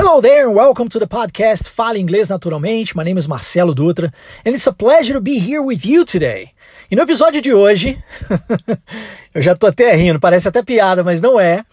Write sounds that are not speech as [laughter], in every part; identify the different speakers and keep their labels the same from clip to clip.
Speaker 1: Hello there and welcome to the podcast Fale Inglês Naturalmente. My name is Marcelo Dutra and it's a pleasure to be here with you today. E no episódio de hoje, [laughs] eu já tô até rindo, parece até piada, mas não é.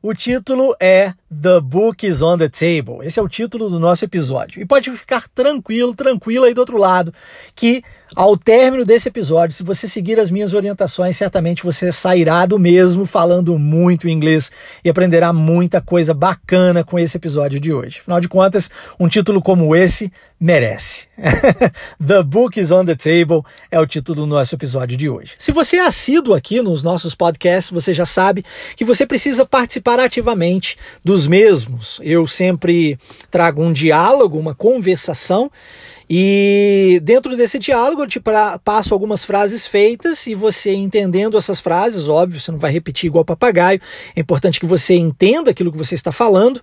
Speaker 1: O título é The Book is on the Table. Esse é o título do nosso episódio. E pode ficar tranquilo, tranquilo aí do outro lado, que ao término desse episódio, se você seguir as minhas orientações, certamente você sairá do mesmo falando muito inglês e aprenderá muita coisa bacana com esse episódio de hoje. Afinal de contas, um título como esse merece. [laughs] the Book is on the Table é o título do nosso episódio de hoje. Se você é assíduo aqui nos nossos podcasts, você já sabe que você precisa participar ativamente dos mesmos. Eu sempre trago um diálogo, uma conversação e dentro desse diálogo eu te pra, passo algumas frases feitas e você entendendo essas frases, óbvio, você não vai repetir igual papagaio, é importante que você entenda aquilo que você está falando.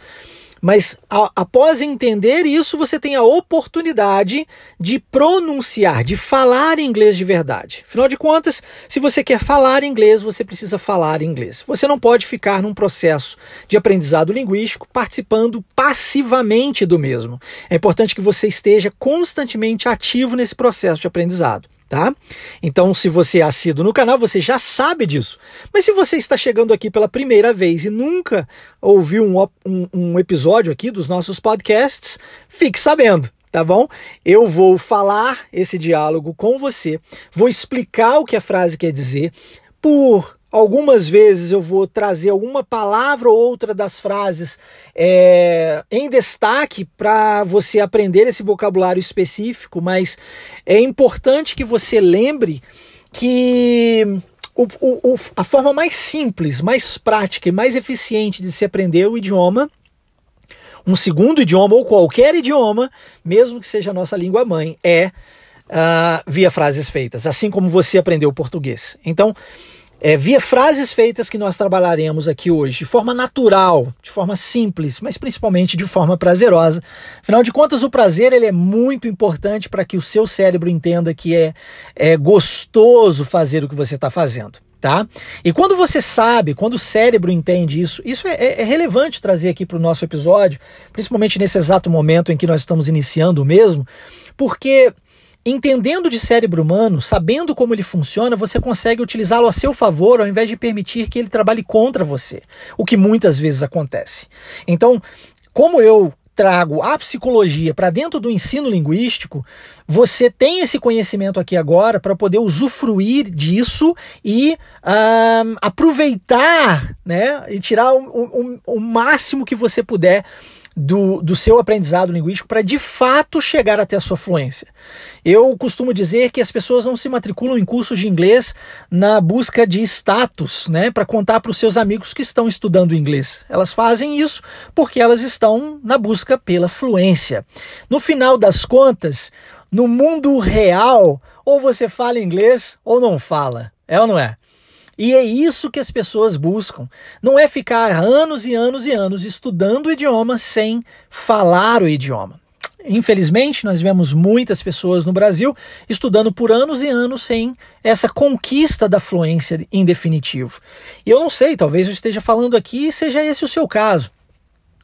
Speaker 1: Mas a, após entender isso, você tem a oportunidade de pronunciar, de falar inglês de verdade. Afinal de contas, se você quer falar inglês, você precisa falar inglês. Você não pode ficar num processo de aprendizado linguístico participando passivamente do mesmo. É importante que você esteja constantemente ativo nesse processo de aprendizado tá? Então, se você é assíduo no canal, você já sabe disso. Mas se você está chegando aqui pela primeira vez e nunca ouviu um, um, um episódio aqui dos nossos podcasts, fique sabendo tá bom? Eu vou falar esse diálogo com você, vou explicar o que a frase quer dizer por Algumas vezes eu vou trazer alguma palavra ou outra das frases é, em destaque para você aprender esse vocabulário específico, mas é importante que você lembre que o, o, a forma mais simples, mais prática e mais eficiente de se aprender o idioma um segundo idioma ou qualquer idioma, mesmo que seja a nossa língua mãe, é uh, via frases feitas, assim como você aprendeu português. Então, é, via frases feitas que nós trabalharemos aqui hoje, de forma natural, de forma simples, mas principalmente de forma prazerosa. Afinal de contas, o prazer ele é muito importante para que o seu cérebro entenda que é, é gostoso fazer o que você está fazendo. Tá? E quando você sabe, quando o cérebro entende isso, isso é, é, é relevante trazer aqui para o nosso episódio, principalmente nesse exato momento em que nós estamos iniciando mesmo, porque Entendendo de cérebro humano, sabendo como ele funciona, você consegue utilizá-lo a seu favor ao invés de permitir que ele trabalhe contra você, o que muitas vezes acontece. Então, como eu trago a psicologia para dentro do ensino linguístico, você tem esse conhecimento aqui agora para poder usufruir disso e aproveitar né, e tirar o, o, o máximo que você puder do, do seu aprendizado linguístico para de fato chegar até a sua fluência. Eu costumo dizer que as pessoas não se matriculam em cursos de inglês na busca de status, né, para contar para os seus amigos que estão estudando inglês. Elas fazem isso porque elas estão na busca pela fluência. No final das contas, no mundo real, ou você fala inglês ou não fala. É ou não é? E é isso que as pessoas buscam. Não é ficar anos e anos e anos estudando o idioma sem falar o idioma. Infelizmente, nós vemos muitas pessoas no Brasil estudando por anos e anos sem essa conquista da fluência em definitivo. E eu não sei, talvez eu esteja falando aqui e seja esse o seu caso.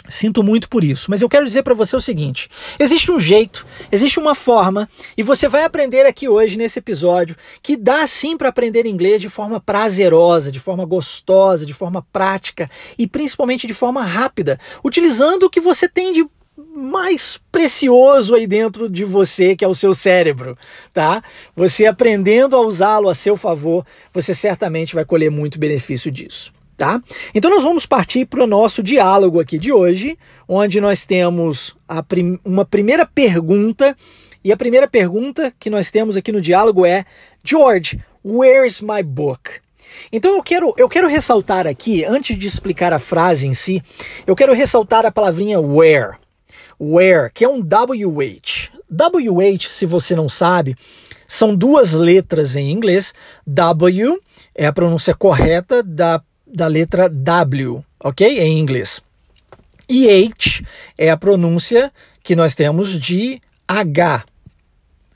Speaker 1: Sinto muito por isso, mas eu quero dizer para você o seguinte: existe um jeito, existe uma forma, e você vai aprender aqui hoje nesse episódio que dá sim para aprender inglês de forma prazerosa, de forma gostosa, de forma prática e principalmente de forma rápida, utilizando o que você tem de mais precioso aí dentro de você, que é o seu cérebro, tá? Você aprendendo a usá-lo a seu favor, você certamente vai colher muito benefício disso tá? Então nós vamos partir para o nosso diálogo aqui de hoje, onde nós temos prim uma primeira pergunta, e a primeira pergunta que nós temos aqui no diálogo é: George, where's my book? Então eu quero, eu quero ressaltar aqui, antes de explicar a frase em si, eu quero ressaltar a palavrinha where. Where, que é um WH. WH, se você não sabe, são duas letras em inglês. W é a pronúncia correta da da letra W, ok? Em inglês. E H é a pronúncia que nós temos de H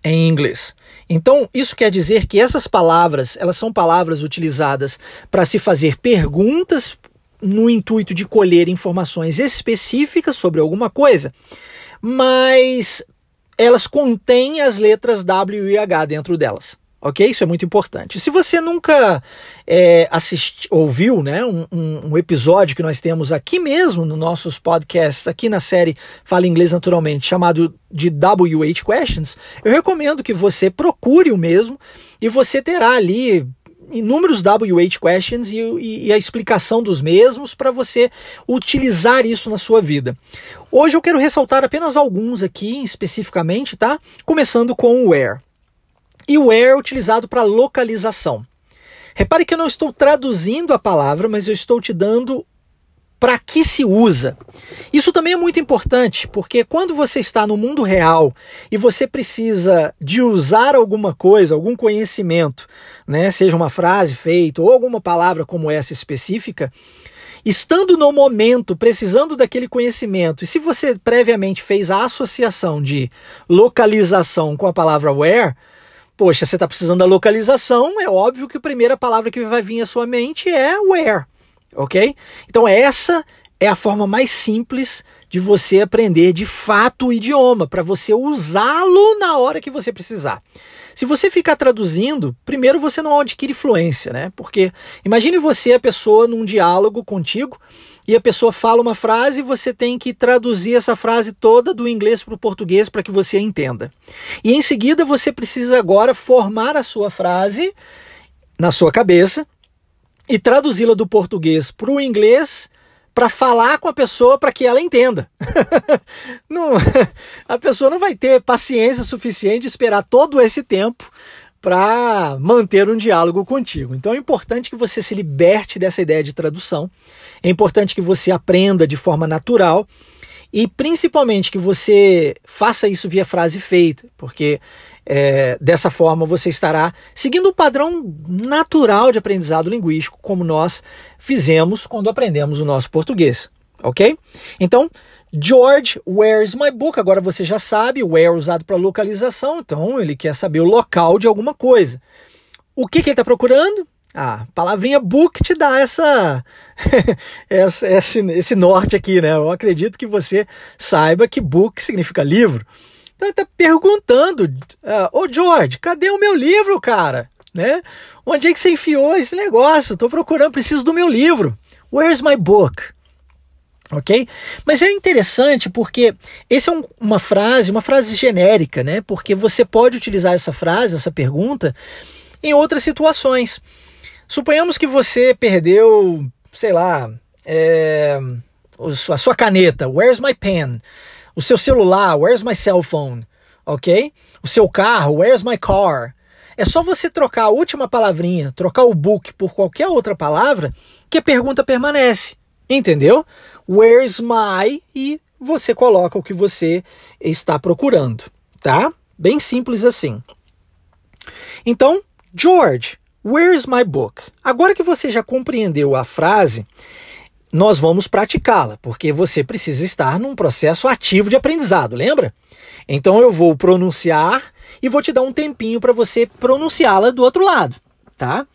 Speaker 1: em inglês. Então, isso quer dizer que essas palavras, elas são palavras utilizadas para se fazer perguntas no intuito de colher informações específicas sobre alguma coisa, mas elas contêm as letras W e H dentro delas. Ok? Isso é muito importante. Se você nunca é, assisti, ouviu né, um, um, episódio que nós temos aqui mesmo nos nossos podcasts, aqui na série Fala Inglês Naturalmente, chamado de WH Questions, eu recomendo que você procure o mesmo e você terá ali inúmeros WH questions e, e, e a explicação dos mesmos para você utilizar isso na sua vida. Hoje eu quero ressaltar apenas alguns aqui especificamente, tá? Começando com o where. E o where é utilizado para localização. Repare que eu não estou traduzindo a palavra, mas eu estou te dando para que se usa. Isso também é muito importante, porque quando você está no mundo real e você precisa de usar alguma coisa, algum conhecimento, né, seja uma frase feita ou alguma palavra como essa específica, estando no momento, precisando daquele conhecimento, e se você previamente fez a associação de localização com a palavra where, poxa, você está precisando da localização, é óbvio que a primeira palavra que vai vir à sua mente é where ok? Então essa é a forma mais simples de você aprender de fato o idioma, para você usá-lo na hora que você precisar. Se você ficar traduzindo, primeiro você não adquire fluência, né? Porque imagine você, a pessoa, num diálogo contigo, e a pessoa fala uma frase você tem que traduzir essa frase toda do inglês para o português para que você entenda. E em seguida você precisa agora formar a sua frase na sua cabeça e traduzi-la do português para o inglês para falar com a pessoa para que ela entenda. [laughs] não, [laughs] a pessoa não vai ter paciência suficiente de esperar todo esse tempo para manter um diálogo contigo. Então é importante que você se liberte dessa ideia de tradução. É importante que você aprenda de forma natural e principalmente que você faça isso via frase feita, porque é, dessa forma, você estará seguindo um padrão natural de aprendizado linguístico, como nós fizemos quando aprendemos o nosso português. Ok? Então, George, where's my book? Agora você já sabe, where é usado para localização, então ele quer saber o local de alguma coisa. O que, que ele está procurando? Ah, palavrinha book te dá essa, [laughs] essa esse, esse norte aqui, né? Eu acredito que você saiba que book significa livro. Então ele tá perguntando, uh, ô George, cadê o meu livro, cara? Né? Onde é que você enfiou esse negócio? Estou procurando, preciso do meu livro. Where's my book? Ok? Mas é interessante porque essa é um, uma frase, uma frase genérica, né? Porque você pode utilizar essa frase, essa pergunta, em outras situações. Suponhamos que você perdeu, sei lá, é, a sua caneta. Where's my pen? o seu celular, where's my cell phone, ok? O seu carro, where's my car? É só você trocar a última palavrinha, trocar o book por qualquer outra palavra, que a pergunta permanece, entendeu? Where's my e você coloca o que você está procurando, tá? Bem simples assim. Então, George, where's my book? Agora que você já compreendeu a frase, nós vamos praticá-la, porque você precisa estar num processo ativo de aprendizado, lembra? Então eu vou pronunciar e vou te dar um tempinho para você pronunciá-la do outro lado, tá?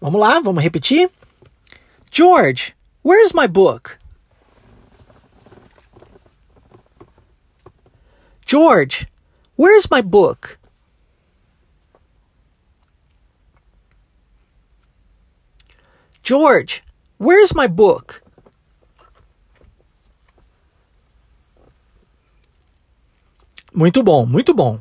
Speaker 1: Vamos lá, vamos repetir? George, where's my book? George, where's my book? George, where's my book? Muito bom, muito bom.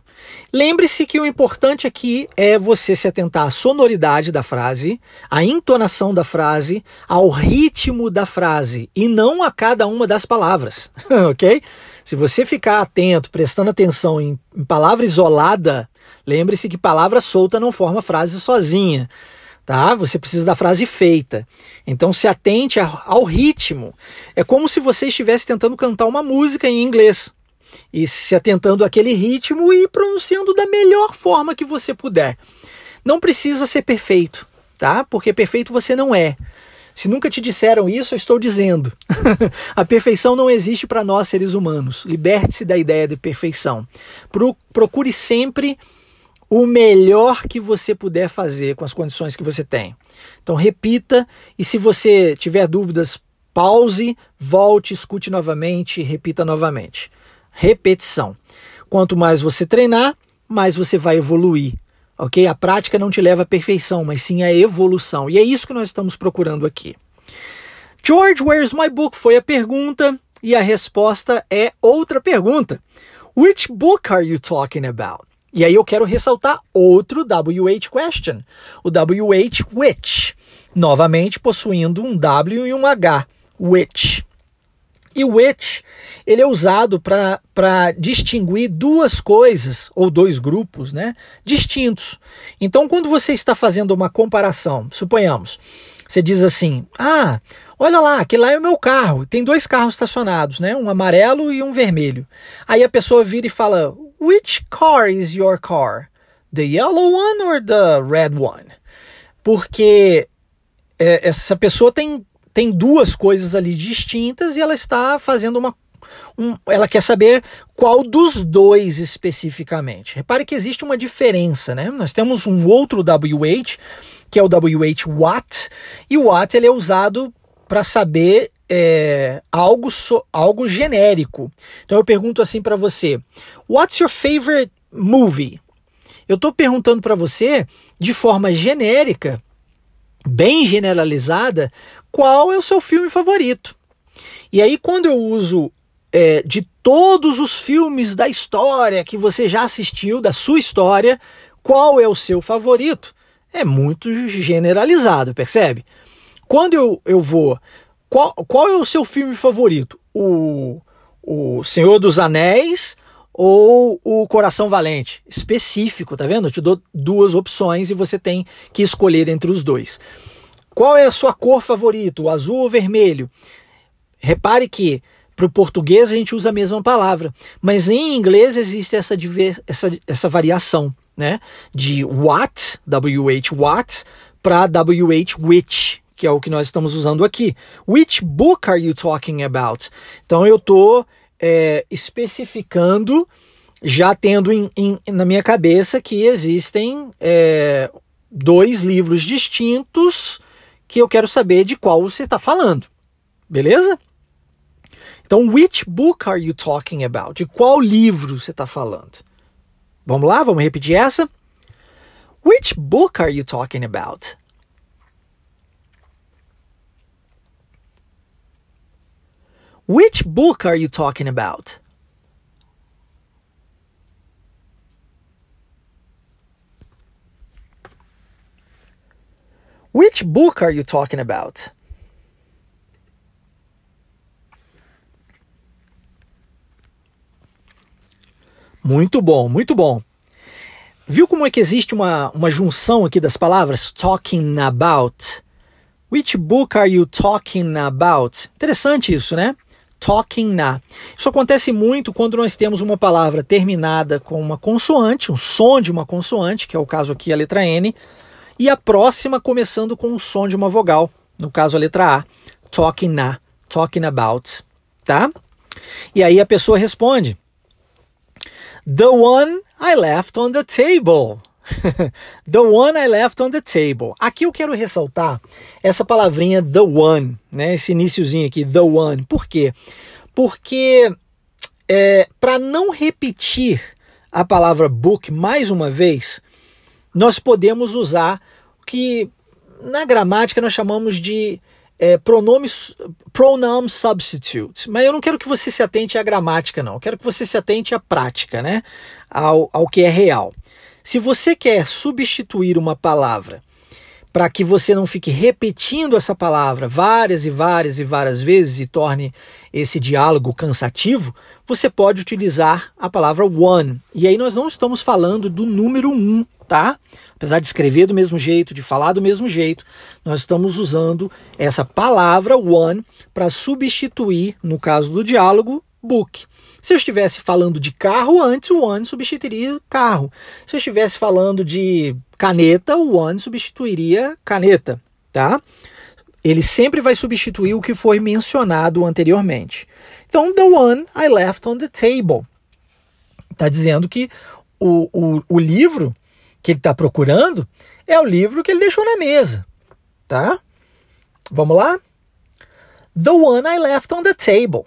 Speaker 1: Lembre-se que o importante aqui é você se atentar à sonoridade da frase, à entonação da frase, ao ritmo da frase e não a cada uma das palavras, [laughs] ok? Se você ficar atento, prestando atenção em, em palavra isolada, lembre-se que palavra solta não forma frase sozinha tá? Você precisa da frase feita. Então se atente ao ritmo. É como se você estivesse tentando cantar uma música em inglês e se atentando àquele ritmo e pronunciando da melhor forma que você puder. Não precisa ser perfeito, tá? Porque perfeito você não é. Se nunca te disseram isso, eu estou dizendo. [laughs] a perfeição não existe para nós seres humanos. Liberte-se da ideia de perfeição. Procure sempre o melhor que você puder fazer com as condições que você tem. Então repita e se você tiver dúvidas Pause, volte, escute novamente, repita novamente. Repetição. Quanto mais você treinar, mais você vai evoluir. Ok? A prática não te leva à perfeição, mas sim à evolução. E é isso que nós estamos procurando aqui. George, where's my book? Foi a pergunta. E a resposta é outra pergunta. Which book are you talking about? E aí eu quero ressaltar outro WH question. O WH which, novamente possuindo um W e um H. Which. E o which, ele é usado para distinguir duas coisas, ou dois grupos, né, distintos. Então, quando você está fazendo uma comparação, suponhamos, você diz assim, ah, Olha lá, aquele lá é o meu carro. Tem dois carros estacionados, né? Um amarelo e um vermelho. Aí a pessoa vira e fala: Which car is your car? The yellow one or the red one? Porque é, essa pessoa tem, tem duas coisas ali distintas e ela está fazendo uma. Um, ela quer saber qual dos dois especificamente. Repare que existe uma diferença, né? Nós temos um outro WH, que é o WH Watt, e o Watt ele é usado para saber é, algo, so, algo genérico. Então eu pergunto assim para você: What's your favorite movie? Eu estou perguntando para você de forma genérica, bem generalizada, qual é o seu filme favorito. E aí, quando eu uso é, de todos os filmes da história que você já assistiu, da sua história, qual é o seu favorito? É muito generalizado, percebe? Quando eu, eu vou. Qual, qual é o seu filme favorito? O, o Senhor dos Anéis ou o Coração Valente? Específico, tá vendo? Eu te dou duas opções e você tem que escolher entre os dois. Qual é a sua cor favorita? O azul ou vermelho? Repare que para o português a gente usa a mesma palavra, mas em inglês existe essa, essa, essa variação, né? De what, WH what, para WH which, que é o que nós estamos usando aqui. Which book are you talking about? Então eu estou é, especificando, já tendo em, em, na minha cabeça que existem é, dois livros distintos que eu quero saber de qual você está falando. Beleza? Então, which book are you talking about? De qual livro você está falando? Vamos lá, vamos repetir essa? Which book are you talking about? Which book are you talking about? Which book are you talking about? Muito bom, muito bom. Viu como é que existe uma, uma junção aqui das palavras talking about? Which book are you talking about? Interessante isso, né? talking na. Isso acontece muito quando nós temos uma palavra terminada com uma consoante, um som de uma consoante, que é o caso aqui a letra N, e a próxima começando com o som de uma vogal, no caso a letra A, talking na, talking about, tá? E aí a pessoa responde: The one I left on the table. [laughs] the one I left on the table. Aqui eu quero ressaltar essa palavrinha the one, né? Esse iníciozinho aqui, the one. Por quê? Porque é, para não repetir a palavra book mais uma vez, nós podemos usar o que na gramática nós chamamos de é, pronomes, pronoun substitute. Mas eu não quero que você se atente à gramática, não. Eu quero que você se atente à prática, né? Ao, ao que é real. Se você quer substituir uma palavra para que você não fique repetindo essa palavra várias e várias e várias vezes e torne esse diálogo cansativo, você pode utilizar a palavra one. E aí nós não estamos falando do número um, tá? Apesar de escrever do mesmo jeito, de falar do mesmo jeito, nós estamos usando essa palavra one para substituir, no caso do diálogo, book. Se eu estivesse falando de carro antes, o one substituiria carro. Se eu estivesse falando de caneta, o one substituiria caneta, tá? Ele sempre vai substituir o que foi mencionado anteriormente. Então, the one I left on the table. Está dizendo que o, o, o livro que ele está procurando é o livro que ele deixou na mesa, tá? Vamos lá? The one I left on the table.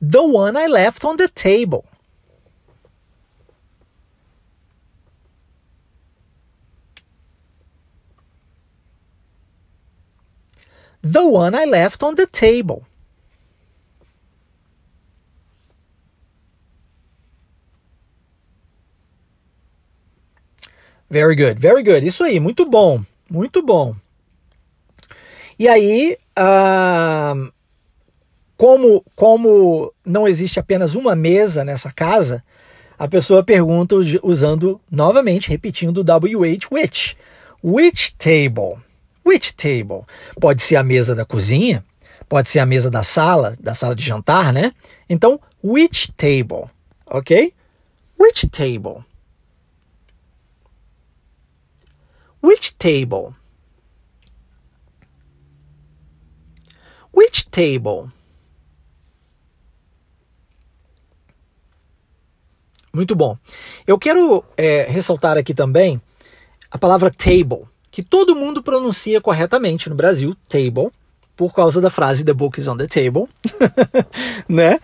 Speaker 1: The one I left on the table. The one I left on the table. Very good, very good. Isso aí, muito bom, muito bom. E aí, uh, como, como não existe apenas uma mesa nessa casa, a pessoa pergunta usando novamente, repetindo WH which. Which table? Which table? Pode ser a mesa da cozinha, pode ser a mesa da sala, da sala de jantar, né? Então, which table? Ok? Which table? Which table? Which table? Muito bom. Eu quero é, ressaltar aqui também a palavra table, que todo mundo pronuncia corretamente no Brasil, table, por causa da frase The book is on the table, [laughs] né?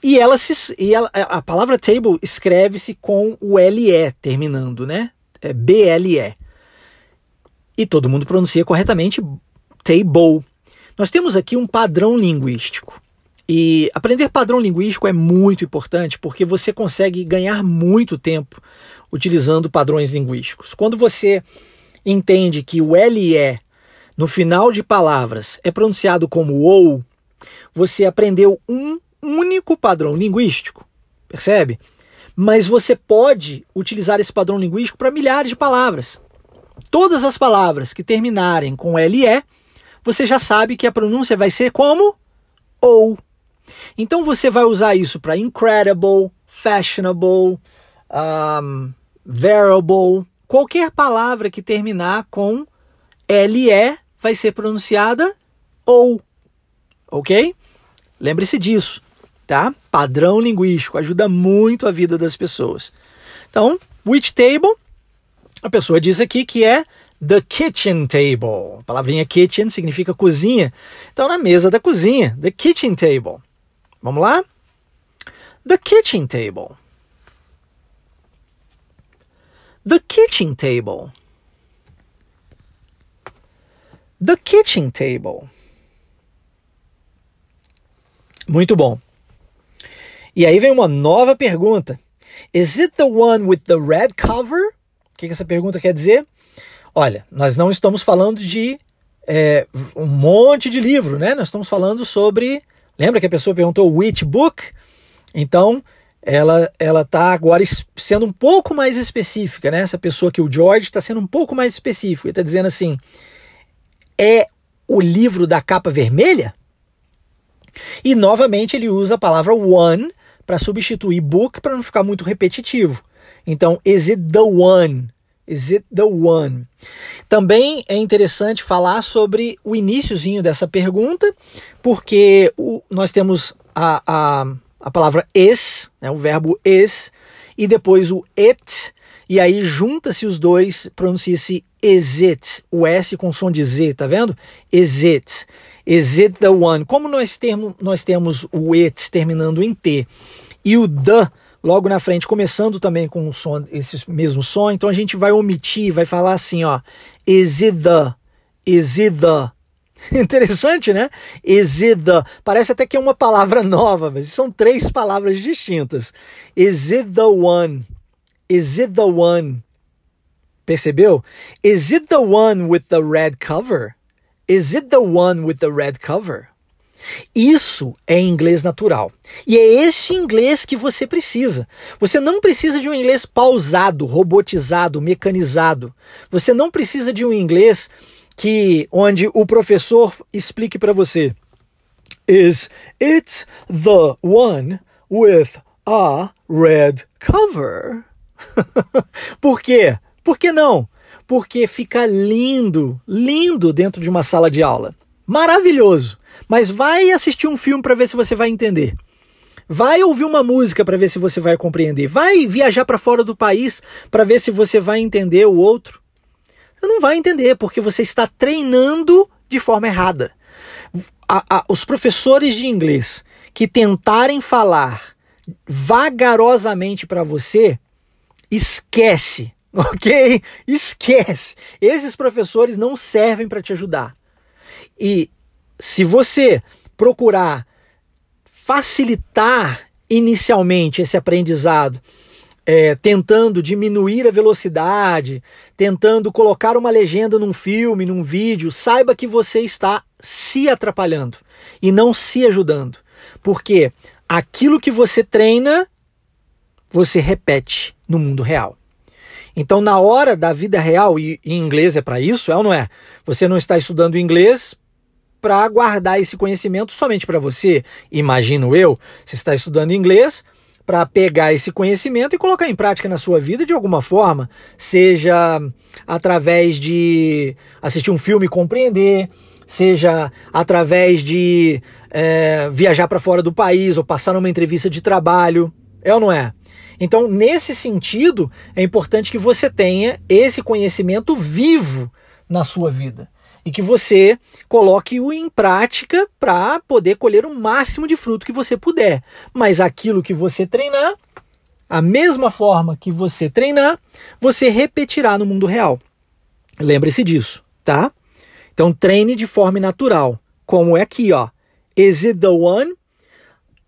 Speaker 1: E ela se e ela, a palavra table escreve-se com o LE terminando, né? É BLE e todo mundo pronuncia corretamente table. Nós temos aqui um padrão linguístico. E aprender padrão linguístico é muito importante porque você consegue ganhar muito tempo utilizando padrões linguísticos. Quando você entende que o LE no final de palavras é pronunciado como OU, você aprendeu um único padrão linguístico, percebe? Mas você pode utilizar esse padrão linguístico para milhares de palavras. Todas as palavras que terminarem com LE, você já sabe que a pronúncia vai ser como ou. Então você vai usar isso para incredible, fashionable, um, variable, qualquer palavra que terminar com LE vai ser pronunciada ou. Ok? Lembre-se disso, tá? Padrão linguístico ajuda muito a vida das pessoas. Então, which table a pessoa diz aqui que é the kitchen table. A palavrinha kitchen significa cozinha. Então, na mesa da cozinha, the kitchen table. Vamos lá? The kitchen table. The kitchen table. The kitchen table. Muito bom. E aí vem uma nova pergunta. Is it the one with the red cover que, que essa pergunta quer dizer? Olha, nós não estamos falando de é, um monte de livro, né? Nós estamos falando sobre. Lembra que a pessoa perguntou which book? Então, ela ela está agora sendo um pouco mais específica, né? Essa pessoa que o George está sendo um pouco mais específico. Ele está dizendo assim: é o livro da capa vermelha? E novamente ele usa a palavra one para substituir book para não ficar muito repetitivo. Então, is it the one? Is it the one? Também é interessante falar sobre o iníciozinho dessa pergunta, porque o, nós temos a, a, a palavra is, né, o verbo is, e depois o it, e aí junta-se os dois, pronuncia-se is it, o S com som de Z, tá vendo? Is it. Is it the one? Como nós, temos nós temos o it terminando em T e o the logo na frente, começando também com o som, esse mesmo som, então a gente vai omitir, vai falar assim, ó, is it the, is it the. Interessante, né? Is it the. Parece até que é uma palavra nova, mas são três palavras distintas. Is it the one? Is it the one? Percebeu? Is it the one with the red cover? Is it the one with the red cover? Isso é inglês natural. E é esse inglês que você precisa. Você não precisa de um inglês pausado, robotizado, mecanizado. Você não precisa de um inglês que onde o professor explique para você. Is it the one with a red cover? [laughs] Por quê? Por que não? Porque fica lindo, lindo dentro de uma sala de aula. Maravilhoso. Mas vai assistir um filme para ver se você vai entender. Vai ouvir uma música para ver se você vai compreender. Vai viajar para fora do país para ver se você vai entender o outro. Você não vai entender porque você está treinando de forma errada. A, a, os professores de inglês que tentarem falar vagarosamente para você, esquece, [laughs] ok? Esquece. Esses professores não servem para te ajudar. E se você procurar facilitar inicialmente esse aprendizado, é, tentando diminuir a velocidade, tentando colocar uma legenda num filme, num vídeo, saiba que você está se atrapalhando e não se ajudando. Porque aquilo que você treina, você repete no mundo real. Então, na hora da vida real, e em inglês é para isso, é ou não é? Você não está estudando inglês para guardar esse conhecimento somente para você, imagino eu. Você está estudando inglês para pegar esse conhecimento e colocar em prática na sua vida de alguma forma, seja através de assistir um filme e compreender, seja através de é, viajar para fora do país ou passar numa entrevista de trabalho. É ou não é? Então, nesse sentido, é importante que você tenha esse conhecimento vivo na sua vida e que você coloque-o em prática para poder colher o máximo de fruto que você puder. Mas aquilo que você treinar, a mesma forma que você treinar, você repetirá no mundo real. Lembre-se disso, tá? Então treine de forma natural, como é aqui, ó. Is it the one?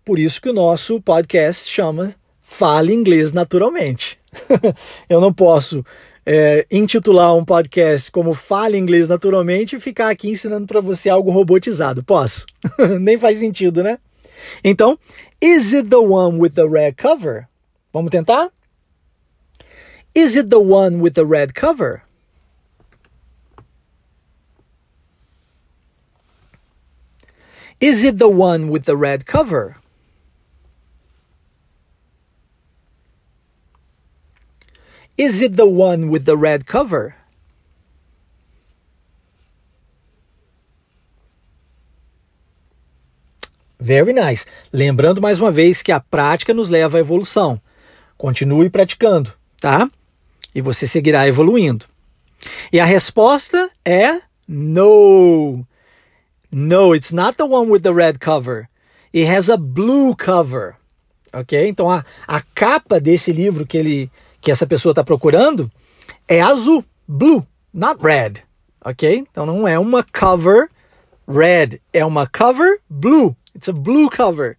Speaker 1: Por isso que o nosso podcast chama Fale Inglês Naturalmente. [laughs] Eu não posso é, intitular um podcast como Fale Inglês Naturalmente e ficar aqui ensinando para você algo robotizado. Posso? [laughs] Nem faz sentido, né? Então, is it the one with the red cover? Vamos tentar? Is it the one with the red cover? Is it the one with the red cover? Is it the one with the red cover? Very nice. Lembrando mais uma vez que a prática nos leva à evolução. Continue praticando, tá? E você seguirá evoluindo. E a resposta é no. No, it's not the one with the red cover. It has a blue cover. Ok? Então a, a capa desse livro que ele que essa pessoa está procurando é azul, blue, not red. Ok? Então não é uma cover red, é uma cover blue. It's a blue cover.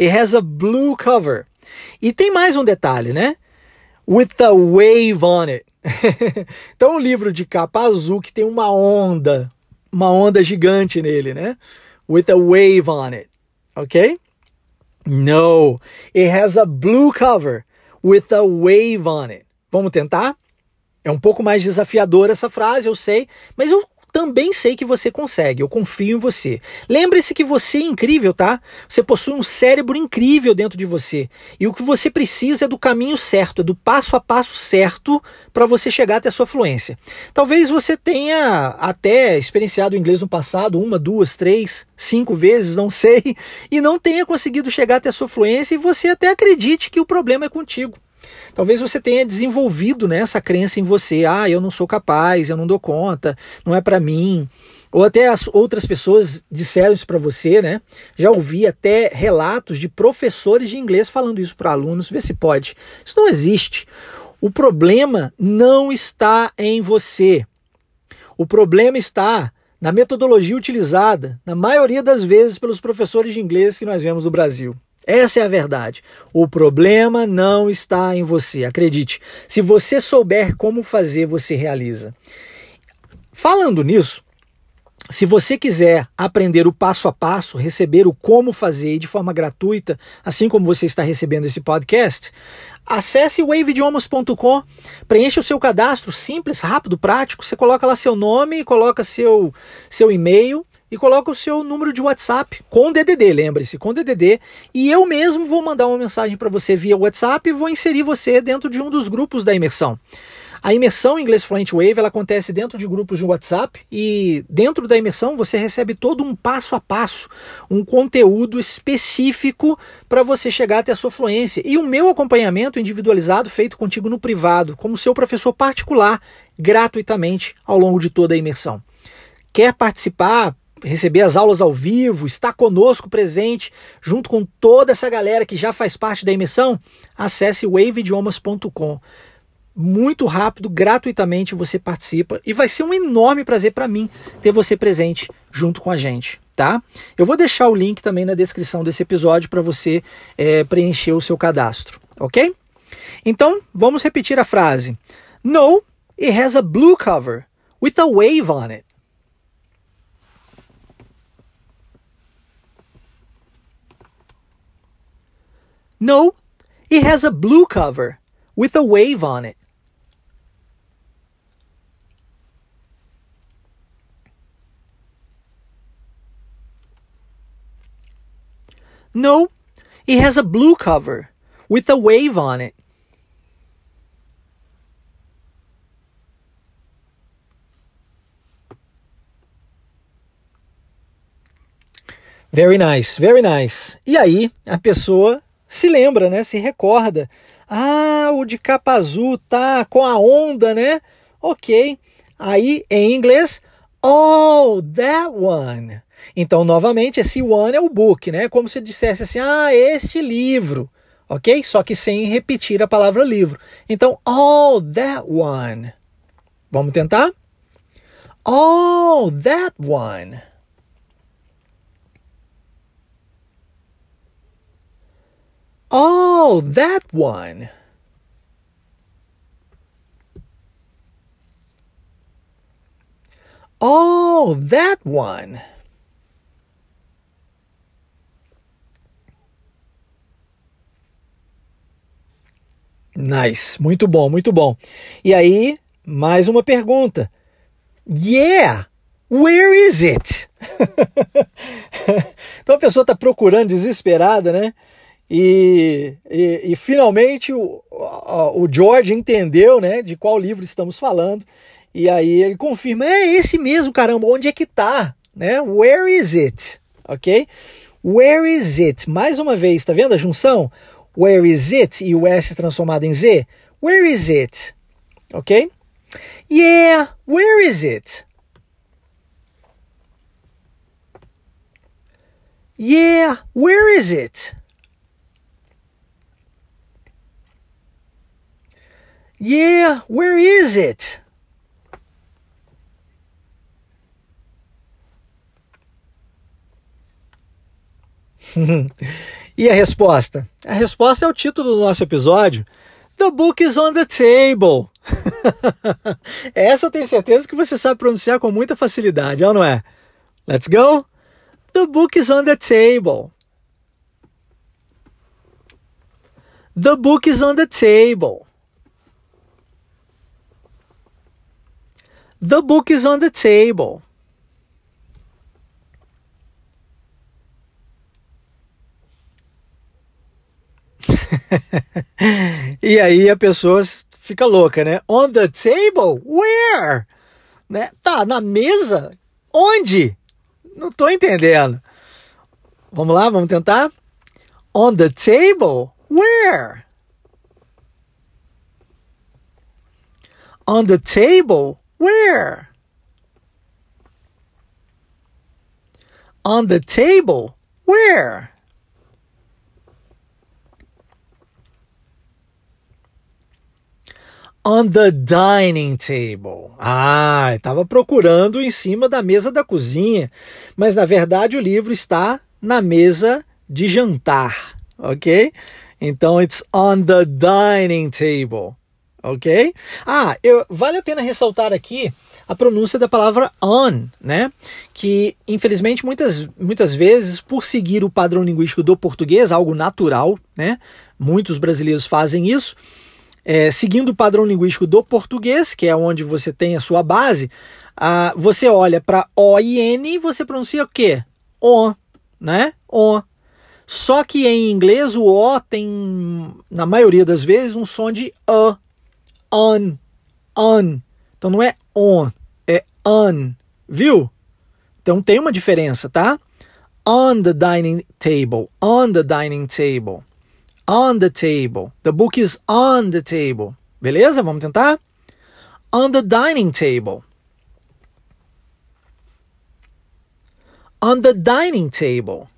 Speaker 1: It has a blue cover. E tem mais um detalhe, né? With a wave on it. [laughs] então, um livro de capa azul que tem uma onda uma onda gigante nele, né? With a wave on it. Ok? No, it has a blue cover with a wave on it. Vamos tentar? É um pouco mais desafiador essa frase, eu sei, mas eu também sei que você consegue, eu confio em você. Lembre-se que você é incrível, tá? Você possui um cérebro incrível dentro de você. E o que você precisa é do caminho certo, é do passo a passo certo para você chegar até a sua fluência. Talvez você tenha até experienciado o inglês no passado, uma, duas, três, cinco vezes, não sei, [laughs] e não tenha conseguido chegar até a sua fluência e você até acredite que o problema é contigo. Talvez você tenha desenvolvido né, essa crença em você, ah, eu não sou capaz, eu não dou conta, não é para mim. Ou até as outras pessoas disseram isso para você, né? Já ouvi até relatos de professores de inglês falando isso para alunos, vê se pode. Isso não existe. O problema não está em você. O problema está na metodologia utilizada, na maioria das vezes, pelos professores de inglês que nós vemos no Brasil. Essa é a verdade. O problema não está em você, acredite. Se você souber como fazer, você realiza. Falando nisso, se você quiser aprender o passo a passo, receber o como fazer de forma gratuita, assim como você está recebendo esse podcast, acesse waveidiomas.com, preencha o seu cadastro simples, rápido, prático. Você coloca lá seu nome, coloca seu, seu e-mail e coloca o seu número de WhatsApp com DDD, lembre-se, com DDD, e eu mesmo vou mandar uma mensagem para você via WhatsApp e vou inserir você dentro de um dos grupos da imersão. A imersão Inglês Fluent Wave ela acontece dentro de grupos de WhatsApp e dentro da imersão você recebe todo um passo a passo, um conteúdo específico para você chegar até a sua fluência e o meu acompanhamento individualizado feito contigo no privado, como seu professor particular, gratuitamente ao longo de toda a imersão. Quer participar? Receber as aulas ao vivo, estar conosco presente, junto com toda essa galera que já faz parte da imersão, acesse waveidiomas.com. Muito rápido, gratuitamente você participa e vai ser um enorme prazer para mim ter você presente junto com a gente, tá? Eu vou deixar o link também na descrição desse episódio para você é, preencher o seu cadastro, ok? Então, vamos repetir a frase. No, it has a blue cover with a wave on it. No, it has a blue cover with a wave on it. No, it has a blue cover with a wave on it. Very nice, very nice. E aí, a pessoa se lembra, né? Se recorda. Ah, o de capa azul tá com a onda, né? Ok. Aí, em inglês, oh, that one. Então, novamente, esse one é o book, né? Como se dissesse assim, ah, este livro, ok? Só que sem repetir a palavra livro. Então, oh, that one. Vamos tentar? Oh, that one. Oh, that one. Oh, that one. Nice, muito bom, muito bom. E aí, mais uma pergunta. Yeah, where is it? [laughs] então a pessoa está procurando desesperada, né? E, e, e, finalmente o, o George entendeu né, de qual livro estamos falando. E aí ele confirma: é esse mesmo, caramba, onde é que tá? Né? Where is it? Ok? Where is it? Mais uma vez, tá vendo a junção? Where is it? E o S transformado em Z. Where is it? Ok? Yeah, where is it? Yeah, where is it? Yeah, where is it? [laughs] e a resposta? A resposta é o título do nosso episódio. The book is on the table. [laughs] Essa eu tenho certeza que você sabe pronunciar com muita facilidade, é ou não é? Let's go. The book is on the table. The book is on the table. The book is on the table. [laughs] e aí a pessoa fica louca, né? On the table? Where? Né? Tá, na mesa? Onde? Não tô entendendo. Vamos lá, vamos tentar? On the table? Where? On the table? Where? On the table? Where? On the dining table. Ah, estava procurando em cima da mesa da cozinha, mas na verdade o livro está na mesa de jantar, ok? Então, it's on the dining table ok? Ah, eu, vale a pena ressaltar aqui a pronúncia da palavra on, né? Que infelizmente muitas, muitas vezes, por seguir o padrão linguístico do português, algo natural, né? Muitos brasileiros fazem isso. É, seguindo o padrão linguístico do português, que é onde você tem a sua base, ah, você olha para O e N e você pronuncia o quê? O, né? O. Só que em inglês o O tem, na maioria das vezes, um som de A on, on. Então não é on, é on. Viu? Então tem uma diferença, tá? On the dining table. On the dining table. On the table. The book is on the table. Beleza? Vamos tentar? On the dining table. On the dining table.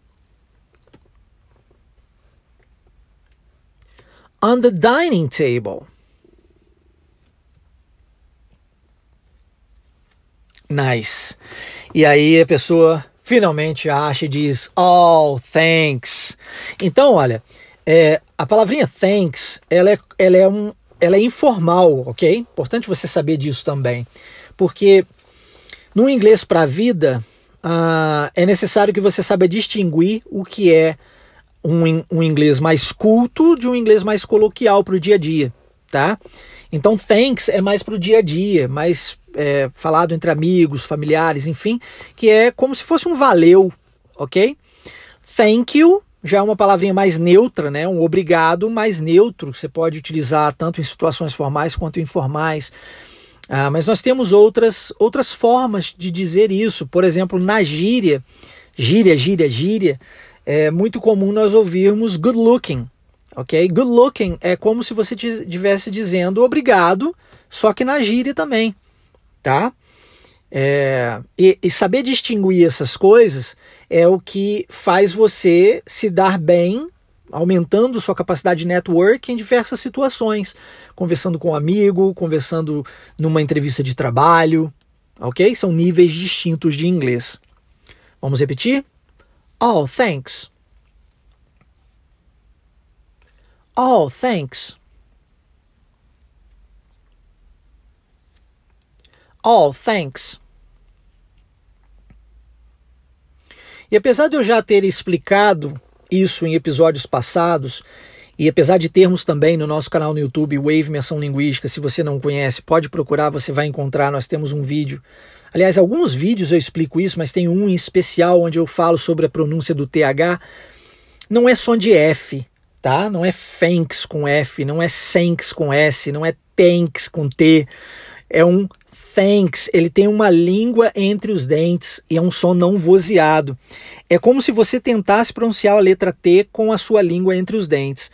Speaker 1: On the dining table. Nice. E aí a pessoa finalmente acha e diz, oh, thanks. Então, olha, é, a palavrinha thanks, ela é, ela, é um, ela é informal, ok? Importante você saber disso também. Porque no inglês para a vida, uh, é necessário que você saiba distinguir o que é um, um inglês mais culto de um inglês mais coloquial para o dia a dia, tá? Então, thanks é mais para o dia a dia, mais é, falado entre amigos, familiares, enfim, que é como se fosse um valeu, ok? Thank you já é uma palavrinha mais neutra, né? Um obrigado mais neutro, você pode utilizar tanto em situações formais quanto informais. Ah, mas nós temos outras, outras formas de dizer isso. Por exemplo, na gíria, gíria, gíria, gíria, é muito comum nós ouvirmos good looking, ok? Good looking é como se você estivesse dizendo obrigado, só que na gíria também tá? É, e, e, saber distinguir essas coisas é o que faz você se dar bem, aumentando sua capacidade de network em diversas situações, conversando com um amigo, conversando numa entrevista de trabalho, ok? São níveis distintos de inglês. Vamos repetir? Oh, thanks. Oh, thanks. Oh, thanks. E apesar de eu já ter explicado isso em episódios passados, e apesar de termos também no nosso canal no YouTube Wave Imersão Linguística, se você não conhece, pode procurar, você vai encontrar, nós temos um vídeo. Aliás, alguns vídeos eu explico isso, mas tem um em especial onde eu falo sobre a pronúncia do TH. Não é som de F, tá? Não é thanks com F, não é thanks com S, não é thanks com T. É um thanks, ele tem uma língua entre os dentes e é um som não vozeado. É como se você tentasse pronunciar a letra T com a sua língua entre os dentes.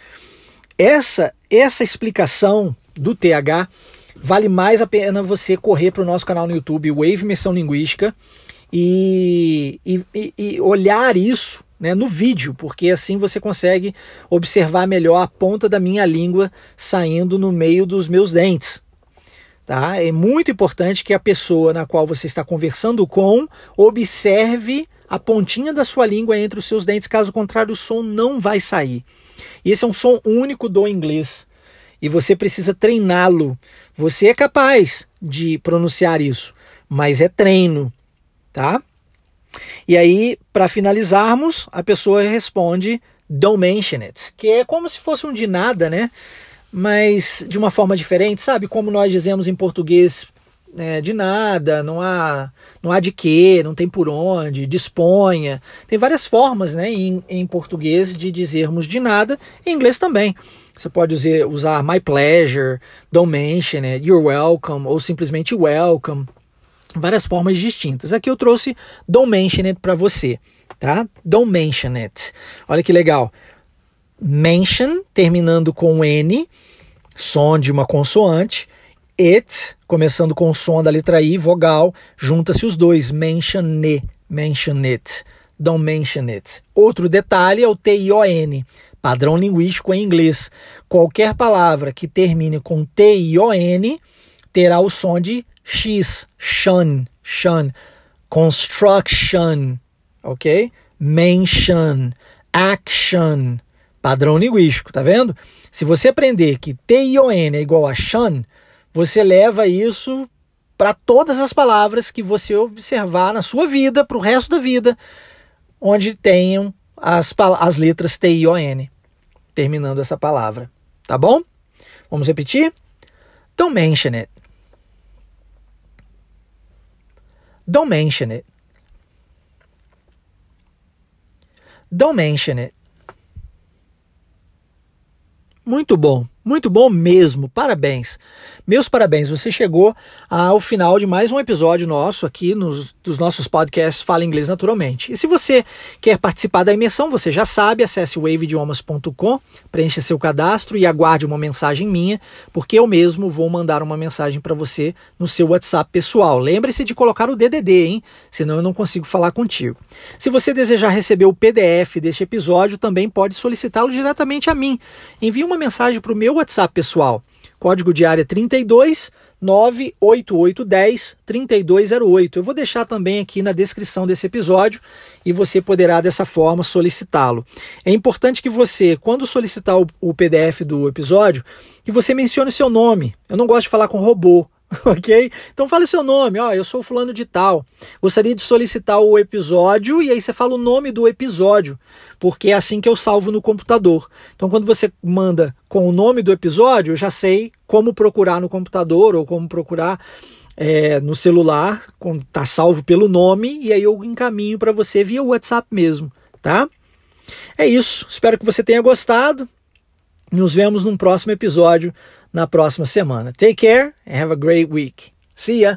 Speaker 1: Essa essa explicação do TH vale mais a pena você correr para o nosso canal no YouTube, Wave Imersão Linguística, e, e, e olhar isso né, no vídeo, porque assim você consegue observar melhor a ponta da minha língua saindo no meio dos meus dentes. Tá? É muito importante que a pessoa na qual você está conversando com observe a pontinha da sua língua entre os seus dentes, caso contrário, o som não vai sair. E esse é um som único do inglês e você precisa treiná-lo. Você é capaz de pronunciar isso, mas é treino, tá? E aí, para finalizarmos, a pessoa responde don't mention it, que é como se fosse um de nada, né? Mas de uma forma diferente, sabe? Como nós dizemos em português, é, de nada, não há, não há de quê, não tem por onde, disponha. Tem várias formas né, em, em português de dizermos de nada, em inglês também. Você pode usar, usar my pleasure, don't mention it, you're welcome, ou simplesmente welcome. Várias formas distintas. Aqui eu trouxe don't mention it para você, tá? Don't mention it. Olha que legal mention, terminando com N, som de uma consoante, it, começando com o som da letra I, vogal, junta-se os dois, mention ne, mention it, don't mention it. Outro detalhe é o T-I-O-N, padrão linguístico em inglês. Qualquer palavra que termine com T-I-O-N terá o som de X, shun, shun, construction, ok? Mention, action, Padrão linguístico, tá vendo? Se você aprender que T-I-O-N é igual a Shan, você leva isso para todas as palavras que você observar na sua vida, para o resto da vida, onde tenham as, as letras T-I-O-N, terminando essa palavra. Tá bom? Vamos repetir? Don't mention it. Don't mention it. Don't mention it. Muito bom. Muito bom mesmo, parabéns. Meus parabéns, você chegou ao final de mais um episódio nosso aqui nos dos nossos podcasts Fala Inglês Naturalmente. E se você quer participar da imersão, você já sabe, acesse waveidiomas.com, preencha seu cadastro e aguarde uma mensagem minha, porque eu mesmo vou mandar uma mensagem para você no seu WhatsApp pessoal. Lembre-se de colocar o DDD, hein? Senão eu não consigo falar contigo. Se você desejar receber o PDF deste episódio, também pode solicitá-lo diretamente a mim. Envie uma mensagem para o meu WhatsApp pessoal. Código de área 32 98810 3208. Eu vou deixar também aqui na descrição desse episódio e você poderá dessa forma solicitá-lo. É importante que você, quando solicitar o, o PDF do episódio, que você mencione seu nome. Eu não gosto de falar com robô. [laughs] ok? Então fale seu nome, ó, eu sou fulano de tal. Gostaria de solicitar o episódio e aí você fala o nome do episódio, porque é assim que eu salvo no computador. Então quando você manda com o nome do episódio, eu já sei como procurar no computador ou como procurar é, no celular, tá salvo pelo nome e aí eu encaminho para você via WhatsApp mesmo, tá? É isso. Espero que você tenha gostado. Nos vemos num próximo episódio na próxima semana. Take care and have a great week. See ya!